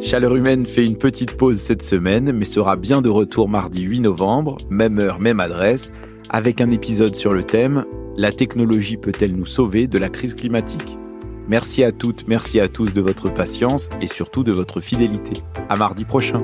Chaleur humaine fait une petite pause cette semaine, mais sera bien de retour mardi 8 novembre, même heure, même adresse, avec un épisode sur le thème La technologie peut-elle nous sauver de la crise climatique? Merci à toutes, merci à tous de votre patience et surtout de votre fidélité. À mardi prochain.